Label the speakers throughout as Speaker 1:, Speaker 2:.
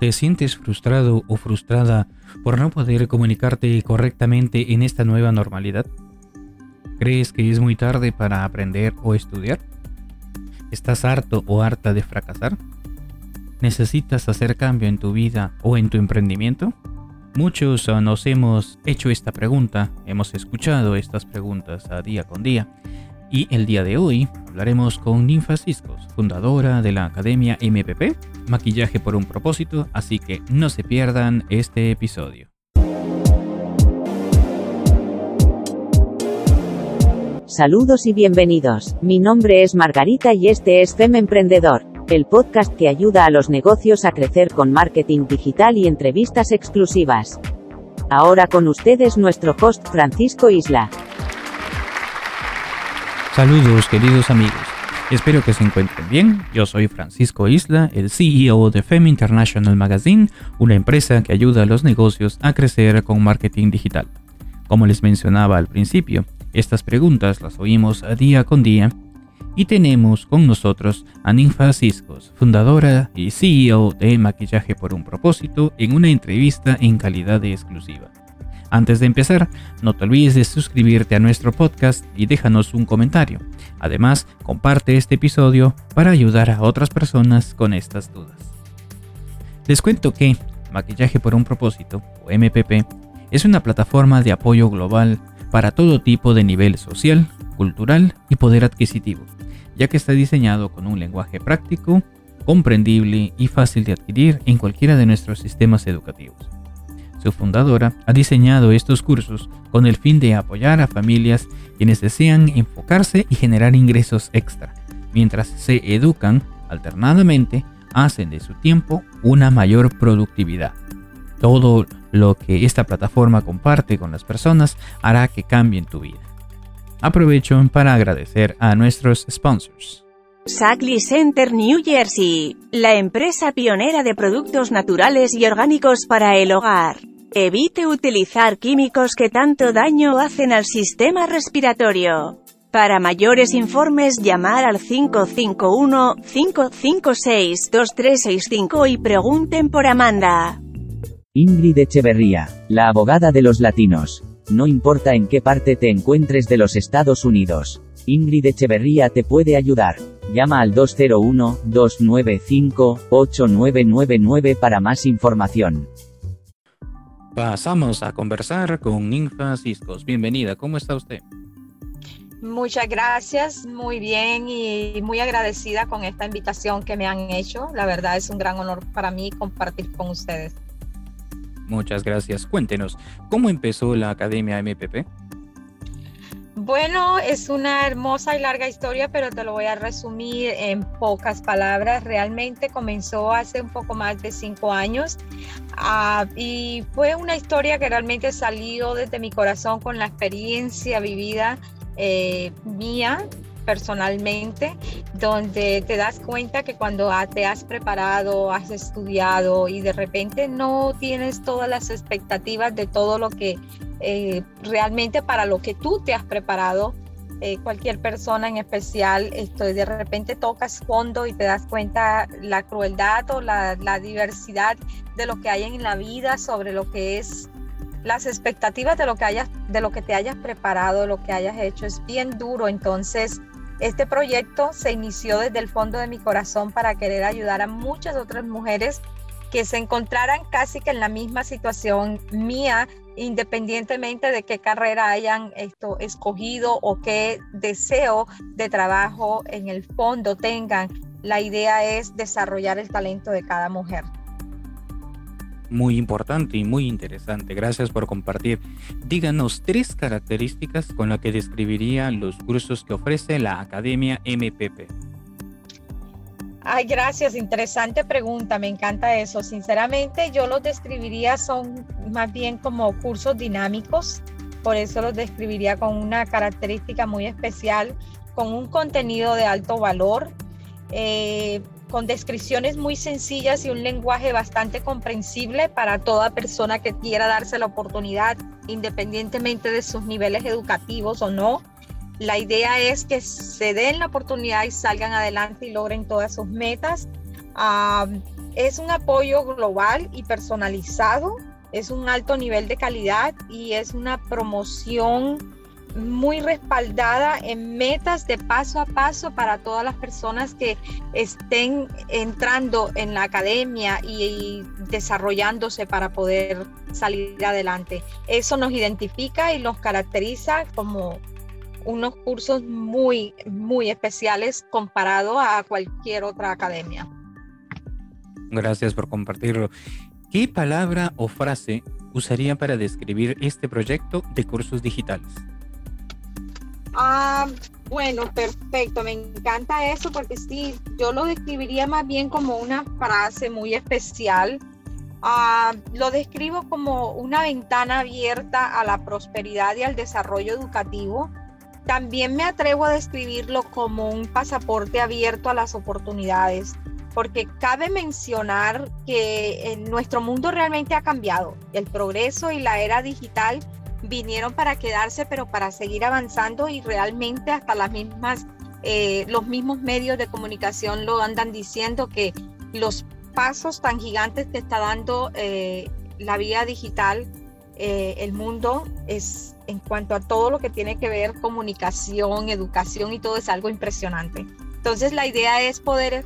Speaker 1: ¿Te sientes frustrado o frustrada por no poder comunicarte correctamente en esta nueva normalidad? ¿Crees que es muy tarde para aprender o estudiar? ¿Estás harto o harta de fracasar? ¿Necesitas hacer cambio en tu vida o en tu emprendimiento? Muchos nos hemos hecho esta pregunta, hemos escuchado estas preguntas a día con día y el día de hoy hablaremos con Ninfa Ciscos, fundadora de la Academia MPP, Maquillaje por un propósito, así que no se pierdan este episodio.
Speaker 2: Saludos y bienvenidos. Mi nombre es Margarita y este es FEM Emprendedor, el podcast que ayuda a los negocios a crecer con marketing digital y entrevistas exclusivas. Ahora con ustedes nuestro host Francisco Isla.
Speaker 1: Saludos queridos amigos, espero que se encuentren bien. Yo soy Francisco Isla, el CEO de FEM International Magazine, una empresa que ayuda a los negocios a crecer con marketing digital. Como les mencionaba al principio, estas preguntas las oímos día con día y tenemos con nosotros a Ninfa Ciscos, fundadora y CEO de Maquillaje por un propósito, en una entrevista en calidad de exclusiva. Antes de empezar, no te olvides de suscribirte a nuestro podcast y déjanos un comentario. Además, comparte este episodio para ayudar a otras personas con estas dudas. Les cuento que Maquillaje por un propósito, o MPP, es una plataforma de apoyo global para todo tipo de nivel social, cultural y poder adquisitivo, ya que está diseñado con un lenguaje práctico, comprendible y fácil de adquirir en cualquiera de nuestros sistemas educativos. Su fundadora ha diseñado estos cursos con el fin de apoyar a familias quienes desean enfocarse y generar ingresos extra, mientras se educan alternadamente, hacen de su tiempo una mayor productividad. Todo lo que esta plataforma comparte con las personas hará que cambien tu vida. Aprovecho para agradecer a nuestros sponsors.
Speaker 3: Sackley Center New Jersey, la empresa pionera de productos naturales y orgánicos para el hogar. Evite utilizar químicos que tanto daño hacen al sistema respiratorio. Para mayores informes llamar al 551-556-2365 y pregunten por Amanda.
Speaker 2: Ingrid Echeverría, la abogada de los latinos. No importa en qué parte te encuentres de los Estados Unidos. Ingrid Echeverría te puede ayudar. Llama al 201-295-8999 para más información.
Speaker 1: Pasamos a conversar con Ninfa Ciscos. Bienvenida, ¿cómo está usted?
Speaker 4: Muchas gracias, muy bien y muy agradecida con esta invitación que me han hecho. La verdad es un gran honor para mí compartir con ustedes.
Speaker 1: Muchas gracias. Cuéntenos, ¿cómo empezó la Academia MPP?
Speaker 4: Bueno, es una hermosa y larga historia, pero te lo voy a resumir en pocas palabras. Realmente comenzó hace un poco más de cinco años ah, y fue una historia que realmente salió desde mi corazón con la experiencia vivida eh, mía personalmente, donde te das cuenta que cuando te has preparado, has estudiado y de repente no tienes todas las expectativas de todo lo que eh, realmente para lo que tú te has preparado. Eh, cualquier persona en especial, esto, de repente tocas fondo y te das cuenta la crueldad o la, la diversidad de lo que hay en la vida sobre lo que es las expectativas de lo que hayas, de lo que te hayas preparado, lo que hayas hecho, es bien duro. Entonces, este proyecto se inició desde el fondo de mi corazón para querer ayudar a muchas otras mujeres que se encontraran casi que en la misma situación mía, independientemente de qué carrera hayan esto escogido o qué deseo de trabajo en el fondo tengan. La idea es desarrollar el talento de cada mujer
Speaker 1: muy importante y muy interesante. Gracias por compartir. Díganos tres características con las que describiría los cursos que ofrece la Academia MPP.
Speaker 4: Ay, gracias, interesante pregunta, me encanta eso. Sinceramente, yo los describiría son más bien como cursos dinámicos, por eso los describiría con una característica muy especial, con un contenido de alto valor, eh, con descripciones muy sencillas y un lenguaje bastante comprensible para toda persona que quiera darse la oportunidad, independientemente de sus niveles educativos o no. La idea es que se den la oportunidad y salgan adelante y logren todas sus metas. es un apoyo global y personalizado, es un alto nivel de calidad y es una promoción muy respaldada en metas de paso a paso para todas las personas que estén entrando en la academia y, desarrollándose para poder salir adelante. Eso nos identifica y nos caracteriza como unos cursos muy, muy especiales comparado a cualquier otra academia.
Speaker 1: Gracias por compartirlo. ¿Qué palabra o frase usaría para describir este proyecto de cursos digitales?
Speaker 4: Ah, bueno, perfecto, me encanta eso porque sí, yo lo describiría más bien como una frase muy especial. Ah, lo describo como una ventana abierta a la prosperidad y al desarrollo educativo. También me atrevo a describirlo como un pasaporte abierto a las oportunidades, porque cabe mencionar que en nuestro mundo realmente ha cambiado. El progreso y la era digital vinieron para quedarse, pero para seguir avanzando y realmente hasta las mismas, eh, los mismos medios de comunicación lo andan diciendo que los pasos tan gigantes que está dando eh, la vía digital, eh, el mundo es en cuanto a todo lo que tiene que ver comunicación, educación y todo es algo impresionante. Entonces la idea es poder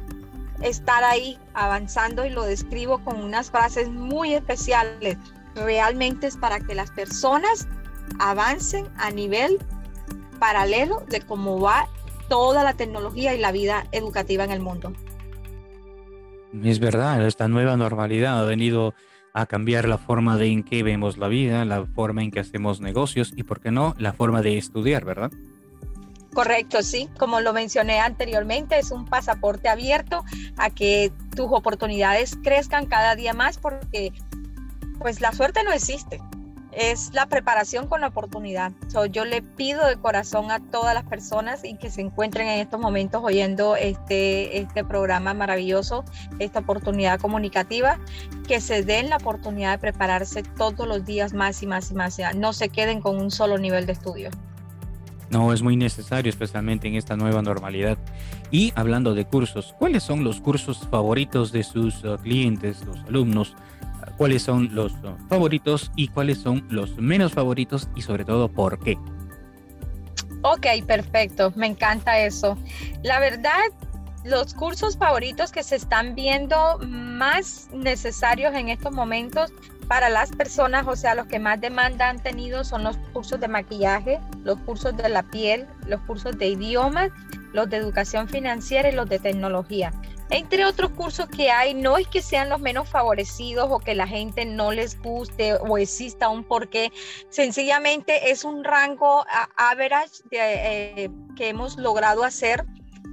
Speaker 4: estar ahí avanzando y lo describo con unas frases muy especiales realmente es para que las personas avancen a nivel paralelo de cómo va toda la tecnología y la vida educativa en el mundo.
Speaker 1: Es verdad, esta nueva normalidad ha venido a cambiar la forma de en que vemos la vida, la forma en que hacemos negocios y, por qué no, la forma de estudiar, ¿verdad?
Speaker 4: Correcto, sí. Como lo mencioné anteriormente, es un pasaporte abierto a que tus oportunidades crezcan cada día más porque pues la suerte no existe. Es la preparación con la oportunidad. yo le pido de corazón a todas las personas y que se encuentren en estos momentos oyendo este, este programa maravilloso, esta oportunidad comunicativa, que se den la oportunidad de prepararse todos los días más y más y más. No se queden con un solo nivel de estudio.
Speaker 1: No, es muy necesario, especialmente en esta nueva normalidad. Y hablando de cursos, ¿cuáles son los cursos favoritos de sus uh, clientes, los alumnos? Cuáles son los favoritos y cuáles son los menos favoritos y sobre todo por qué.
Speaker 4: Ok, perfecto, me encanta eso. La verdad, los cursos favoritos que se están viendo más necesarios en estos momentos para las personas, o sea, los que más demanda han tenido son los cursos de maquillaje, los cursos de la piel, los cursos de idiomas, los de educación financiera y los de tecnología. Entre otros cursos que hay, no es que sean los menos favorecidos o que la gente no les guste o exista un porqué, sencillamente es un rango average eh, que hemos logrado hacer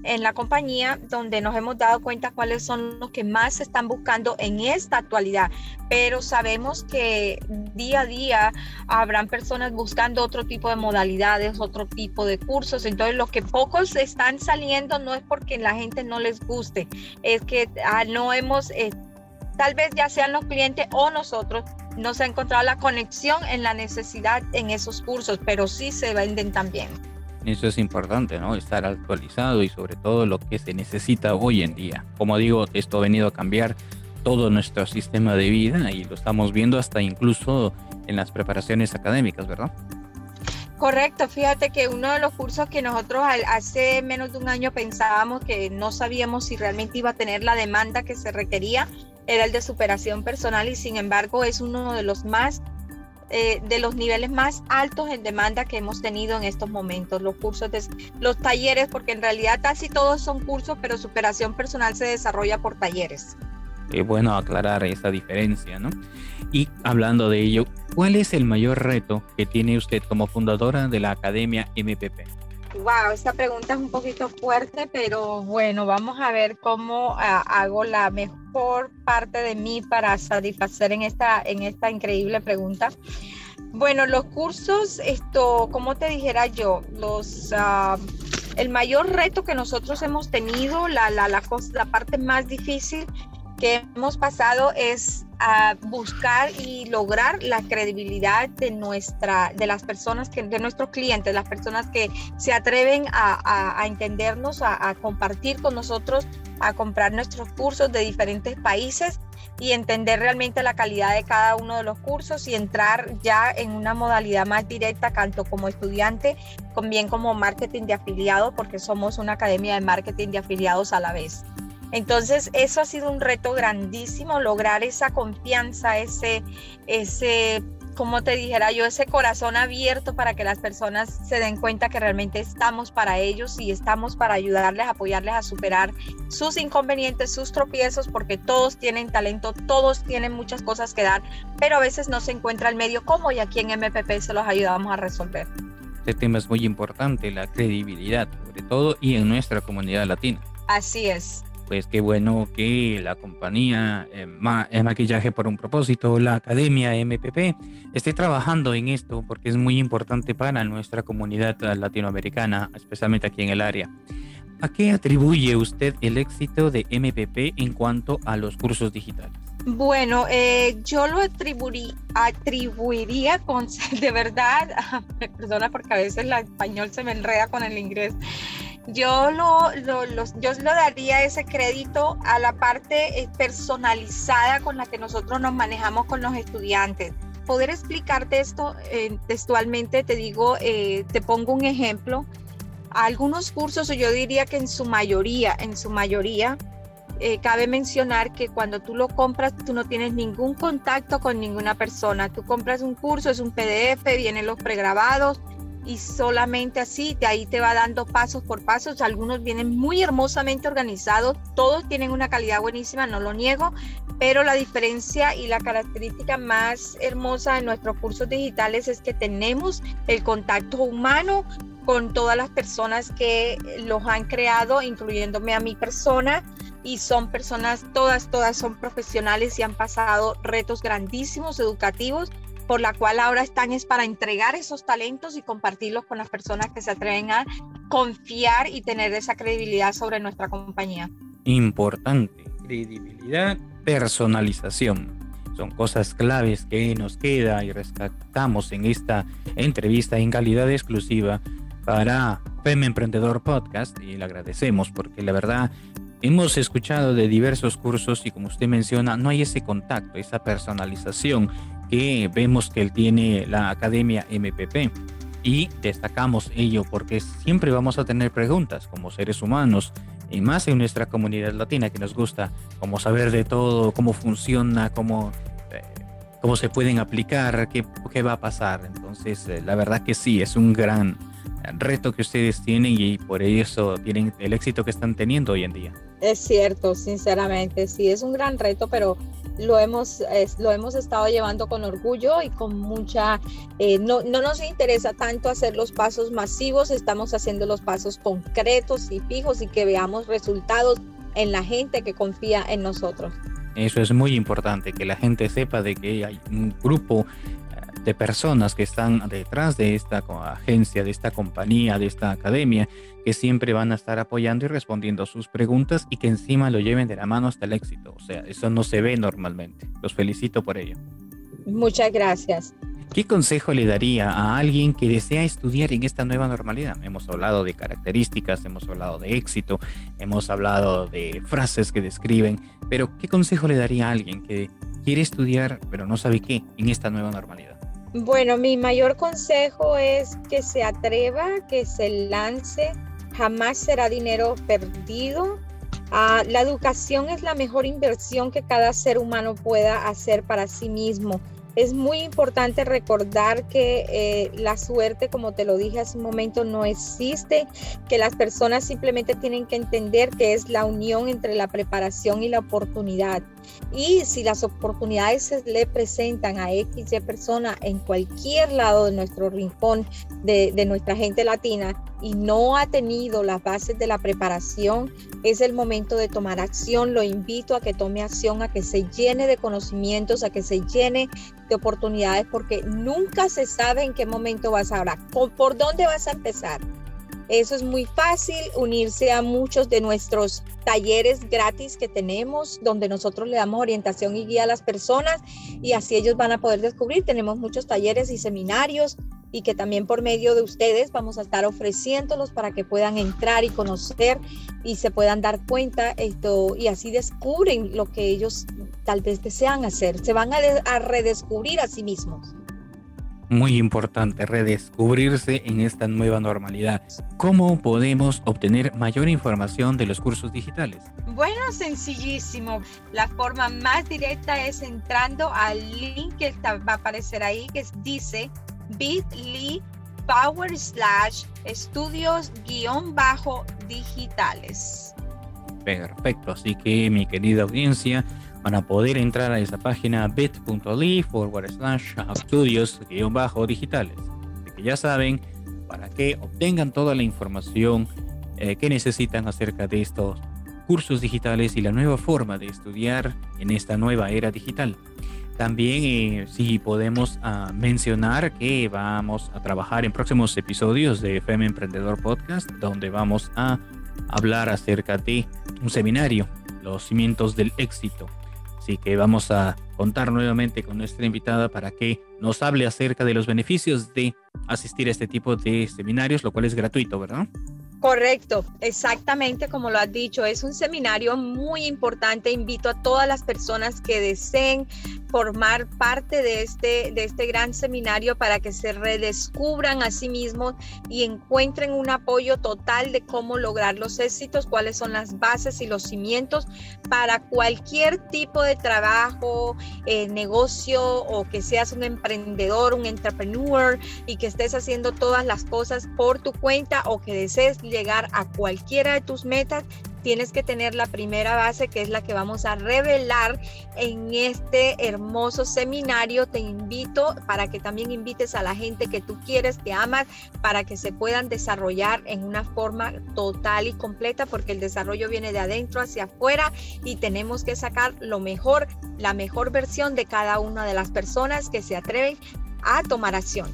Speaker 4: en la compañía donde nos hemos dado cuenta cuáles son los que más se están buscando en esta actualidad, pero sabemos que día a día habrán personas buscando otro tipo de modalidades, otro tipo de cursos, entonces lo que pocos están saliendo no es porque la gente no les guste, es que ah, no hemos, eh, tal vez ya sean los clientes o nosotros, no se ha encontrado la conexión en la necesidad en esos cursos, pero sí se venden también.
Speaker 1: Eso es importante, ¿no? Estar actualizado y sobre todo lo que se necesita hoy en día. Como digo, esto ha venido a cambiar todo nuestro sistema de vida y lo estamos viendo hasta incluso en las preparaciones académicas, ¿verdad?
Speaker 4: Correcto, fíjate que uno de los cursos que nosotros hace menos de un año pensábamos que no sabíamos si realmente iba a tener la demanda que se requería era el de superación personal y sin embargo es uno de los más eh, de los niveles más altos en demanda que hemos tenido en estos momentos. Los cursos, de, los talleres, porque en realidad casi todos son cursos, pero superación personal se desarrolla por talleres.
Speaker 1: Es bueno aclarar esa diferencia, ¿no? Y hablando de ello, ¿cuál es el mayor reto que tiene usted como fundadora de la Academia MPP?
Speaker 4: Wow, esta pregunta es un poquito fuerte, pero bueno, vamos a ver cómo ah, hago la mejor parte de mí para satisfacer en esta, en esta increíble pregunta. Bueno, los cursos, esto, como te dijera yo, los, ah, el mayor reto que nosotros hemos tenido, la, la, la, la parte más difícil que hemos pasado es a buscar y lograr la credibilidad de nuestra de las personas que de nuestros clientes las personas que se atreven a, entendernos a, compartir con nosotros a comprar nuestros cursos de diferentes países y entender realmente la calidad de cada uno de los cursos y entrar ya en una modalidad más directa, tanto como estudiante, bien como marketing de afiliado, porque somos una academia de marketing de afiliados a la vez. Entonces, eso ha sido un reto grandísimo, lograr esa confianza, ese, ese, como te dijera yo, ese corazón abierto para que las personas se den cuenta que realmente estamos para ellos y estamos para ayudarles, apoyarles a superar sus inconvenientes, sus tropiezos, porque todos tienen talento, todos tienen muchas cosas que dar, pero a veces no se encuentra el medio como y aquí en MPP se los ayudamos a resolver.
Speaker 1: Este tema es muy importante, la credibilidad, sobre todo, y en nuestra comunidad latina.
Speaker 4: Así es
Speaker 1: pues qué bueno que la compañía eh, Maquillaje por un propósito, la Academia MPP, esté trabajando en esto porque es muy importante para nuestra comunidad latinoamericana, especialmente aquí en el área. ¿A qué atribuye usted el éxito de MPP en cuanto a los cursos digitales?
Speaker 4: Bueno, eh, yo lo atribuiría con, de verdad, perdona porque a veces el español se me enreda con el inglés, yo lo, lo, yo lo daría ese crédito a la parte eh, personalizada con la que nosotros nos manejamos con los estudiantes. Poder explicarte esto eh, textualmente, te digo, eh, te pongo un ejemplo. Algunos cursos, yo diría que en su mayoría, en su mayoría, cabe mencionar que cuando tú lo compras, tú no tienes ningún contacto con ninguna persona. Tú compras un curso, es un PDF, vienen los pregrabados, y solamente así, de ahí te va dando pasos por pasos. Algunos vienen muy hermosamente organizados, todos tienen una calidad buenísima, no lo niego, pero la diferencia y la característica más hermosa de nuestros cursos digitales es que tenemos el contacto humano con todas las personas que los han creado, incluyéndome a mi persona, y son personas, todas, todas son profesionales y han pasado retos grandísimos educativos por la cual ahora están es para entregar esos talentos y compartirlos con las personas que se atreven a confiar y tener esa credibilidad sobre nuestra compañía.
Speaker 1: Importante, credibilidad, personalización. Son cosas claves que nos queda y rescatamos en esta entrevista en calidad exclusiva para FEM Emprendedor Podcast y le agradecemos porque la verdad hemos escuchado de diversos cursos y como usted menciona, no hay ese contacto, esa personalización que vemos que él tiene la Academia MPP y destacamos ello porque siempre vamos a tener preguntas como seres humanos y más en nuestra comunidad latina que nos gusta como saber de todo, cómo funciona, cómo, eh, cómo se pueden aplicar, qué, qué va a pasar. Entonces, eh, la verdad que sí, es un gran reto que ustedes tienen y por eso tienen el éxito que están teniendo hoy en día.
Speaker 4: Es cierto, sinceramente, sí, es un gran reto, pero lo hemos, lo hemos estado llevando con orgullo y con mucha, eh, no, no nos interesa tanto hacer los pasos masivos, estamos haciendo los pasos concretos y fijos y que veamos resultados en la gente que confía en nosotros.
Speaker 1: Eso es muy importante, que la gente sepa de que hay un grupo de personas que están detrás de esta agencia, de esta compañía, de esta academia, que siempre van a estar apoyando y respondiendo a sus preguntas y que encima lo lleven de la mano hasta el éxito. O sea, eso no se ve normalmente. Los felicito por ello.
Speaker 4: Muchas gracias.
Speaker 1: ¿Qué consejo le daría a alguien que desea estudiar en esta nueva normalidad? Hemos hablado de características, hemos hablado de éxito, hemos hablado de frases que describen, pero ¿qué consejo le daría a alguien que quiere estudiar pero no sabe qué en esta nueva normalidad?
Speaker 4: Bueno, mi mayor consejo es que se atreva, que se lance, jamás será dinero perdido. Ah, la educación es la mejor inversión que cada ser humano pueda hacer para sí mismo. Es muy importante recordar que eh, la suerte, como te lo dije hace un momento, no existe, que las personas simplemente tienen que entender que es la unión entre la preparación y la oportunidad. Y si las oportunidades se le presentan a X persona en cualquier lado de nuestro rincón, de, de nuestra gente latina, y no ha tenido las bases de la preparación, es el momento de tomar acción. Lo invito a que tome acción, a que se llene de conocimientos, a que se llene de oportunidades, porque nunca se sabe en qué momento vas a por dónde vas a empezar. Eso es muy fácil, unirse a muchos de nuestros talleres gratis que tenemos, donde nosotros le damos orientación y guía a las personas y así ellos van a poder descubrir. Tenemos muchos talleres y seminarios y que también por medio de ustedes vamos a estar ofreciéndolos para que puedan entrar y conocer y se puedan dar cuenta esto y así descubren lo que ellos tal vez desean hacer, se van a, a redescubrir a sí mismos.
Speaker 1: Muy importante redescubrirse en esta nueva normalidad. ¿Cómo podemos obtener mayor información de los cursos digitales?
Speaker 4: Bueno, sencillísimo. La forma más directa es entrando al link que va a aparecer ahí que dice bit.ly power slash estudios guion bajo digitales.
Speaker 1: Perfecto, así que mi querida audiencia, van a poder entrar a esa página bit.ly forward slash estudios guion bajo digitales. Que ya saben, para que obtengan toda la información eh, que necesitan acerca de estos cursos digitales y la nueva forma de estudiar en esta nueva era digital. También eh, si podemos ah, mencionar que vamos a trabajar en próximos episodios de FM Emprendedor Podcast, donde vamos a hablar acerca de un seminario, los cimientos del éxito. Así que vamos a contar nuevamente con nuestra invitada para que nos hable acerca de los beneficios de asistir a este tipo de seminarios, lo cual es gratuito, ¿verdad?
Speaker 4: Correcto, exactamente como lo has dicho. Es un seminario muy importante. Invito a todas las personas que deseen formar parte de este, de este gran seminario para que se redescubran a sí mismos y encuentren un apoyo total de cómo lograr los éxitos, cuáles son las bases y los cimientos para cualquier tipo de trabajo, eh, negocio o que seas un emprendedor, un entrepreneur y que estés haciendo todas las cosas por tu cuenta o que desees llegar a cualquiera de tus metas, tienes que tener la primera base que es la que vamos a revelar en este hermoso seminario. Te invito para que también invites a la gente que tú quieres, que amas, para que se puedan desarrollar en una forma total y completa, porque el desarrollo viene de adentro hacia afuera y tenemos que sacar lo mejor, la mejor versión de cada una de las personas que se atreven a tomar acción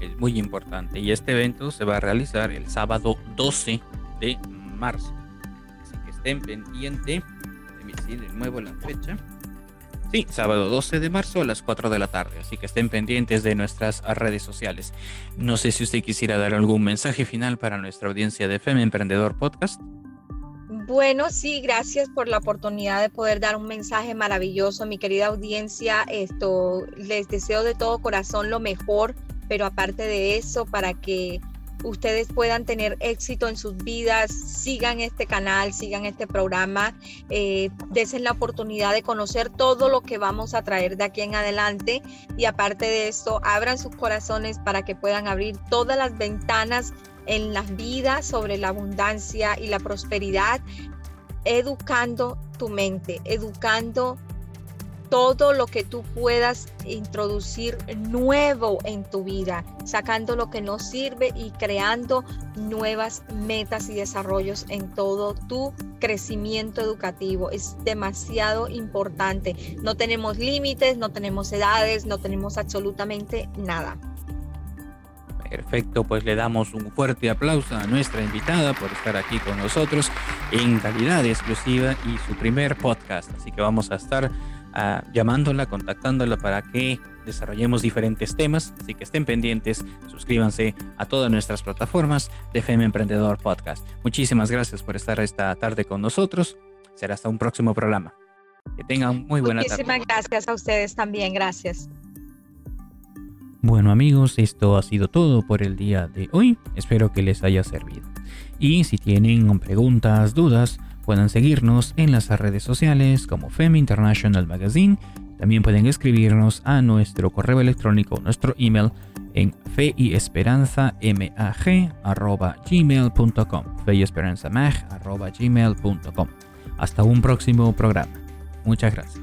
Speaker 1: es muy importante. Y este evento se va a realizar el sábado 12 de marzo. Así que estén pendientes. de nuevo la fecha. Sí, sábado 12 de marzo a las 4 de la tarde. Así que estén pendientes de nuestras redes sociales. No sé si usted quisiera dar algún mensaje final para nuestra audiencia de FEM Emprendedor Podcast.
Speaker 4: Bueno, sí, gracias por la oportunidad de poder dar un mensaje maravilloso, mi querida audiencia. Esto les deseo de todo corazón lo mejor pero aparte de eso, para que ustedes puedan tener éxito en sus vidas, sigan este canal, sigan este programa, eh, desen la oportunidad de conocer todo lo que vamos a traer de aquí en adelante y aparte de eso, abran sus corazones para que puedan abrir todas las ventanas en las vidas sobre la abundancia y la prosperidad, educando tu mente, educando todo lo que tú puedas introducir nuevo en tu vida, sacando lo que no sirve y creando nuevas metas y desarrollos en todo tu crecimiento educativo. Es demasiado importante. No tenemos límites, no tenemos edades, no tenemos absolutamente nada.
Speaker 1: Perfecto, pues le damos un fuerte aplauso a nuestra invitada por estar aquí con nosotros en calidad exclusiva y su primer podcast. Así que vamos a estar llamándola, contactándola para que desarrollemos diferentes temas. Así que estén pendientes, suscríbanse a todas nuestras plataformas de FM Emprendedor Podcast. Muchísimas gracias por estar esta tarde con nosotros. Será hasta un próximo programa. Que tengan muy buena
Speaker 4: tarde. Muchísimas gracias a ustedes también. Gracias.
Speaker 1: Bueno amigos, esto ha sido todo por el día de hoy. Espero que les haya servido. Y si tienen preguntas, dudas, Pueden seguirnos en las redes sociales como FEM International Magazine. También pueden escribirnos a nuestro correo electrónico, nuestro email en fe y esperanza gmail.com fe y esperanza gmail.com hasta un próximo programa. Muchas gracias